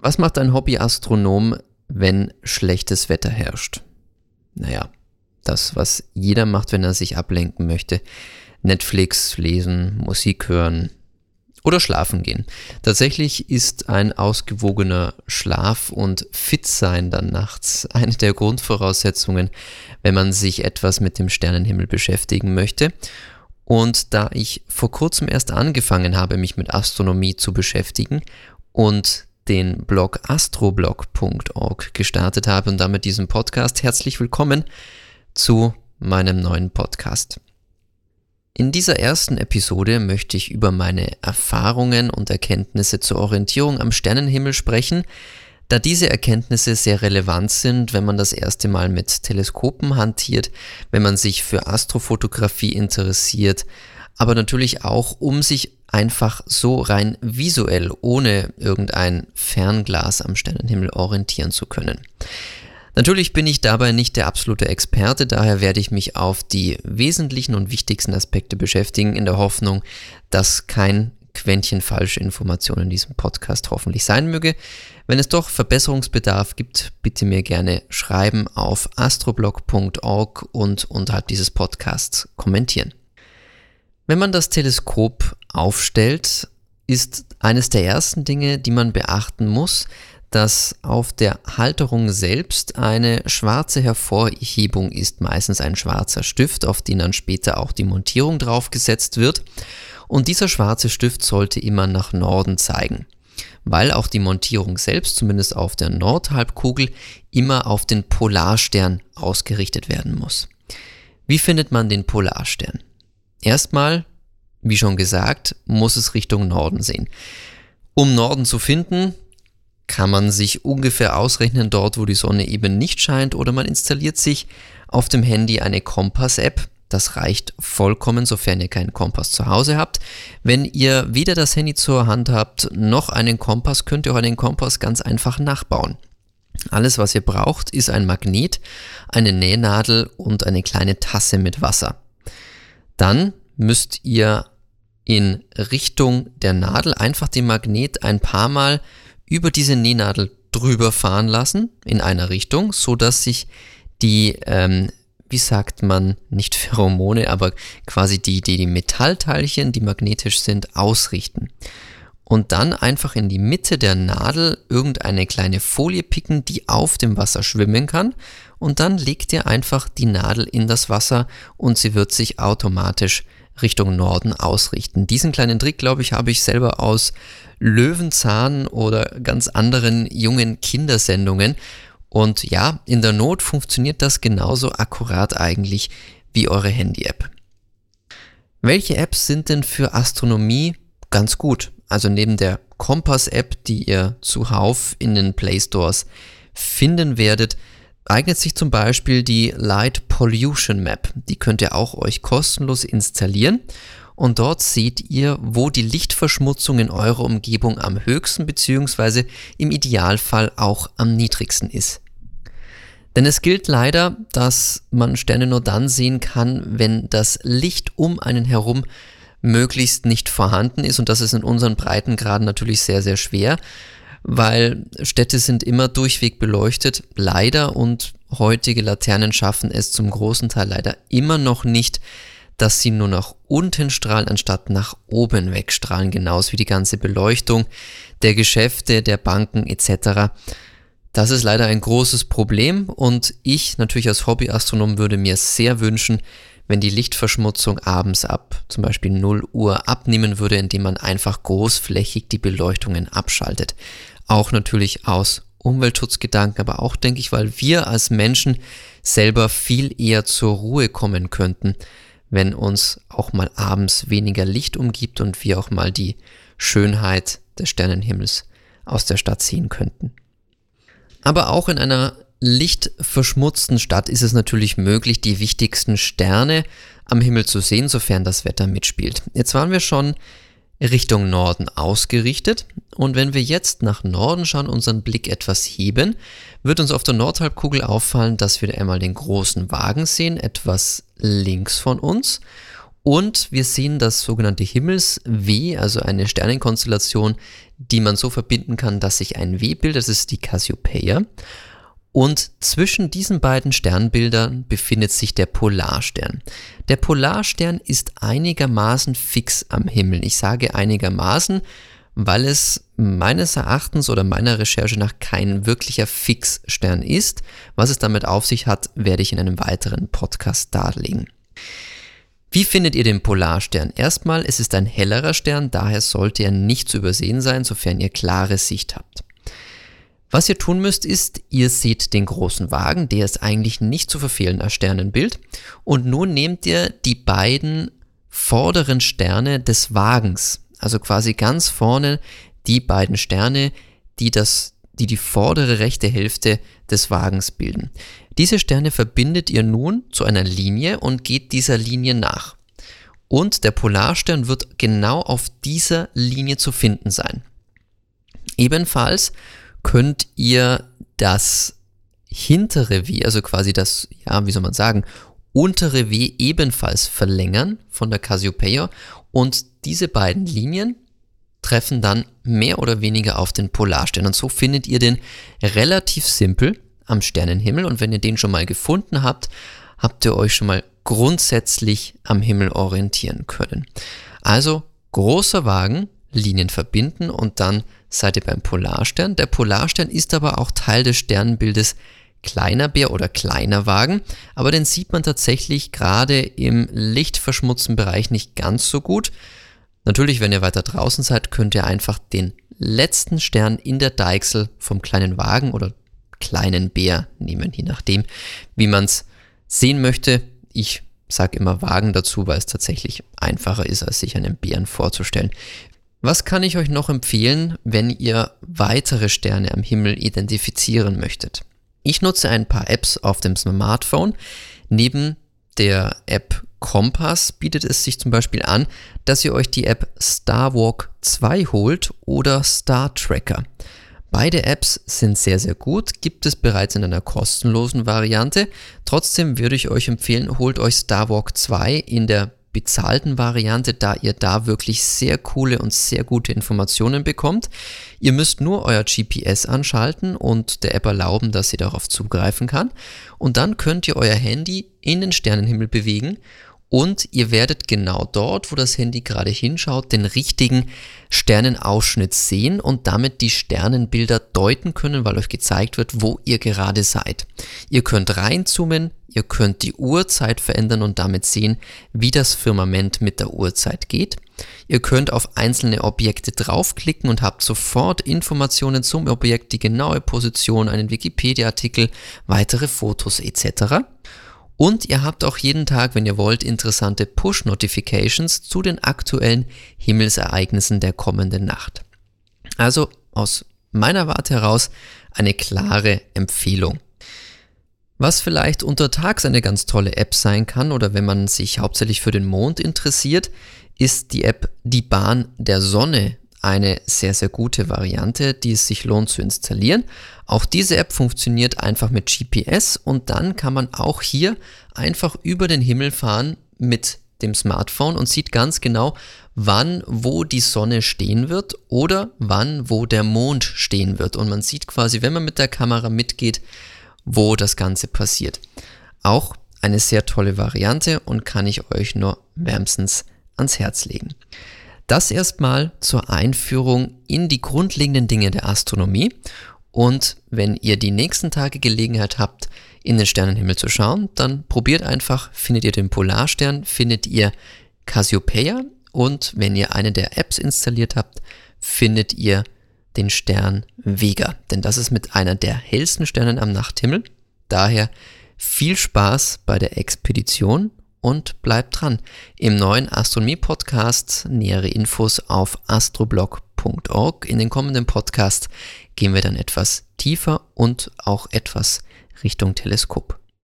Was macht ein Hobbyastronom, wenn schlechtes Wetter herrscht? Naja, das, was jeder macht, wenn er sich ablenken möchte. Netflix lesen, Musik hören oder schlafen gehen. Tatsächlich ist ein ausgewogener Schlaf und fit sein dann nachts eine der Grundvoraussetzungen, wenn man sich etwas mit dem Sternenhimmel beschäftigen möchte. Und da ich vor kurzem erst angefangen habe, mich mit Astronomie zu beschäftigen und den Blog astroblog.org gestartet habe und damit diesen Podcast. Herzlich willkommen zu meinem neuen Podcast. In dieser ersten Episode möchte ich über meine Erfahrungen und Erkenntnisse zur Orientierung am Sternenhimmel sprechen, da diese Erkenntnisse sehr relevant sind, wenn man das erste Mal mit Teleskopen hantiert, wenn man sich für Astrofotografie interessiert, aber natürlich auch, um sich einfach so rein visuell ohne irgendein Fernglas am Sternenhimmel orientieren zu können. Natürlich bin ich dabei nicht der absolute Experte, daher werde ich mich auf die wesentlichen und wichtigsten Aspekte beschäftigen, in der Hoffnung, dass kein Quäntchen falsche Informationen in diesem Podcast hoffentlich sein möge. Wenn es doch Verbesserungsbedarf gibt, bitte mir gerne schreiben auf astroblog.org und unterhalb dieses Podcasts kommentieren. Wenn man das Teleskop aufstellt, ist eines der ersten Dinge, die man beachten muss, dass auf der Halterung selbst eine schwarze Hervorhebung ist, meistens ein schwarzer Stift, auf den dann später auch die Montierung draufgesetzt wird. Und dieser schwarze Stift sollte immer nach Norden zeigen, weil auch die Montierung selbst, zumindest auf der Nordhalbkugel, immer auf den Polarstern ausgerichtet werden muss. Wie findet man den Polarstern? Erstmal, wie schon gesagt, muss es Richtung Norden sehen. Um Norden zu finden, kann man sich ungefähr ausrechnen dort, wo die Sonne eben nicht scheint, oder man installiert sich auf dem Handy eine Kompass-App. Das reicht vollkommen, sofern ihr keinen Kompass zu Hause habt. Wenn ihr weder das Handy zur Hand habt, noch einen Kompass, könnt ihr auch einen Kompass ganz einfach nachbauen. Alles, was ihr braucht, ist ein Magnet, eine Nähnadel und eine kleine Tasse mit Wasser. Dann müsst ihr in Richtung der Nadel einfach den Magnet ein paar Mal über diese Nähnadel drüber fahren lassen in einer Richtung, so dass sich die, ähm, wie sagt man, nicht Pheromone, aber quasi die, die, die Metallteilchen, die magnetisch sind, ausrichten. Und dann einfach in die Mitte der Nadel irgendeine kleine Folie picken, die auf dem Wasser schwimmen kann. Und dann legt ihr einfach die Nadel in das Wasser und sie wird sich automatisch Richtung Norden ausrichten. Diesen kleinen Trick, glaube ich, habe ich selber aus Löwenzahn oder ganz anderen jungen Kindersendungen. Und ja, in der Not funktioniert das genauso akkurat eigentlich wie eure Handy-App. Welche Apps sind denn für Astronomie ganz gut? Also neben der Kompass-App, die ihr zuhauf in den Play Stores finden werdet, eignet sich zum Beispiel die Light Pollution Map. Die könnt ihr auch euch kostenlos installieren und dort seht ihr, wo die Lichtverschmutzung in eurer Umgebung am höchsten bzw. im Idealfall auch am niedrigsten ist. Denn es gilt leider, dass man Sterne nur dann sehen kann, wenn das Licht um einen herum möglichst nicht vorhanden ist und das ist in unseren Breitengraden natürlich sehr, sehr schwer weil Städte sind immer durchweg beleuchtet, leider, und heutige Laternen schaffen es zum großen Teil leider immer noch nicht, dass sie nur nach unten strahlen, anstatt nach oben wegstrahlen, genauso wie die ganze Beleuchtung der Geschäfte, der Banken etc. Das ist leider ein großes Problem und ich natürlich als Hobbyastronom würde mir sehr wünschen, wenn die Lichtverschmutzung abends ab zum Beispiel 0 Uhr abnehmen würde, indem man einfach großflächig die Beleuchtungen abschaltet. Auch natürlich aus Umweltschutzgedanken, aber auch denke ich, weil wir als Menschen selber viel eher zur Ruhe kommen könnten, wenn uns auch mal abends weniger Licht umgibt und wir auch mal die Schönheit des Sternenhimmels aus der Stadt sehen könnten. Aber auch in einer lichtverschmutzten Stadt ist es natürlich möglich, die wichtigsten Sterne am Himmel zu sehen, sofern das Wetter mitspielt. Jetzt waren wir schon Richtung Norden ausgerichtet und wenn wir jetzt nach Norden schauen, unseren Blick etwas heben, wird uns auf der Nordhalbkugel auffallen, dass wir einmal den großen Wagen sehen, etwas links von uns Und wir sehen das sogenannte Himmels-W, also eine Sternenkonstellation, die man so verbinden kann, dass sich ein W bildet. Das ist die Cassiopeia. Und zwischen diesen beiden Sternbildern befindet sich der Polarstern. Der Polarstern ist einigermaßen fix am Himmel. Ich sage einigermaßen, weil es meines Erachtens oder meiner Recherche nach kein wirklicher Fixstern ist. Was es damit auf sich hat, werde ich in einem weiteren Podcast darlegen. Wie findet ihr den Polarstern? Erstmal, es ist ein hellerer Stern, daher sollte er nicht zu übersehen sein, sofern ihr klare Sicht habt. Was ihr tun müsst, ist, ihr seht den großen Wagen, der ist eigentlich nicht zu verfehlen als Sternenbild, und nun nehmt ihr die beiden vorderen Sterne des Wagens, also quasi ganz vorne die beiden Sterne, die das die die vordere rechte Hälfte des Wagens bilden. Diese Sterne verbindet ihr nun zu einer Linie und geht dieser Linie nach. Und der Polarstern wird genau auf dieser Linie zu finden sein. Ebenfalls könnt ihr das hintere W, also quasi das, ja, wie soll man sagen, untere W ebenfalls verlängern von der Cassiopeia und diese beiden Linien treffen dann mehr oder weniger auf den Polarstern. Und so findet ihr den relativ simpel am Sternenhimmel. Und wenn ihr den schon mal gefunden habt, habt ihr euch schon mal grundsätzlich am Himmel orientieren können. Also großer Wagen, Linien verbinden und dann seid ihr beim Polarstern. Der Polarstern ist aber auch Teil des Sternenbildes kleiner Bär oder kleiner Wagen, aber den sieht man tatsächlich gerade im lichtverschmutzten Bereich nicht ganz so gut. Natürlich, wenn ihr weiter draußen seid, könnt ihr einfach den letzten Stern in der Deichsel vom kleinen Wagen oder kleinen Bär nehmen, je nachdem, wie man es sehen möchte. Ich sage immer Wagen dazu, weil es tatsächlich einfacher ist, als sich einen Bären vorzustellen. Was kann ich euch noch empfehlen, wenn ihr weitere Sterne am Himmel identifizieren möchtet? Ich nutze ein paar Apps auf dem Smartphone. Neben der App Kompass bietet es sich zum Beispiel an, dass ihr euch die App Starwalk 2 holt oder Star Tracker. Beide Apps sind sehr, sehr gut, gibt es bereits in einer kostenlosen Variante. Trotzdem würde ich euch empfehlen, holt euch Starwalk 2 in der bezahlten Variante, da ihr da wirklich sehr coole und sehr gute Informationen bekommt. Ihr müsst nur euer GPS anschalten und der App erlauben, dass sie darauf zugreifen kann. Und dann könnt ihr euer Handy in den Sternenhimmel bewegen und ihr werdet genau dort, wo das Handy gerade hinschaut, den richtigen Sternenausschnitt sehen und damit die Sternenbilder deuten können, weil euch gezeigt wird, wo ihr gerade seid. Ihr könnt reinzoomen, ihr könnt die Uhrzeit verändern und damit sehen, wie das Firmament mit der Uhrzeit geht. Ihr könnt auf einzelne Objekte draufklicken und habt sofort Informationen zum Objekt, die genaue Position, einen Wikipedia-Artikel, weitere Fotos etc. Und ihr habt auch jeden Tag, wenn ihr wollt, interessante Push-Notifications zu den aktuellen Himmelsereignissen der kommenden Nacht. Also aus meiner Warte heraus eine klare Empfehlung. Was vielleicht untertags eine ganz tolle App sein kann oder wenn man sich hauptsächlich für den Mond interessiert, ist die App Die Bahn der Sonne eine sehr, sehr gute Variante, die es sich lohnt zu installieren. Auch diese App funktioniert einfach mit GPS und dann kann man auch hier einfach über den Himmel fahren mit dem Smartphone und sieht ganz genau, wann wo die Sonne stehen wird oder wann wo der Mond stehen wird. Und man sieht quasi, wenn man mit der Kamera mitgeht, wo das Ganze passiert. Auch eine sehr tolle Variante und kann ich euch nur wärmstens ans Herz legen. Das erstmal zur Einführung in die grundlegenden Dinge der Astronomie. Und wenn ihr die nächsten Tage Gelegenheit habt, in den Sternenhimmel zu schauen, dann probiert einfach, findet ihr den Polarstern, findet ihr Cassiopeia und wenn ihr eine der Apps installiert habt, findet ihr den Stern Vega. Denn das ist mit einer der hellsten Sternen am Nachthimmel. Daher viel Spaß bei der Expedition und bleibt dran. Im neuen Astronomie-Podcast nähere Infos auf astroblog.org. In den kommenden Podcasts gehen wir dann etwas tiefer und auch etwas Richtung Teleskop.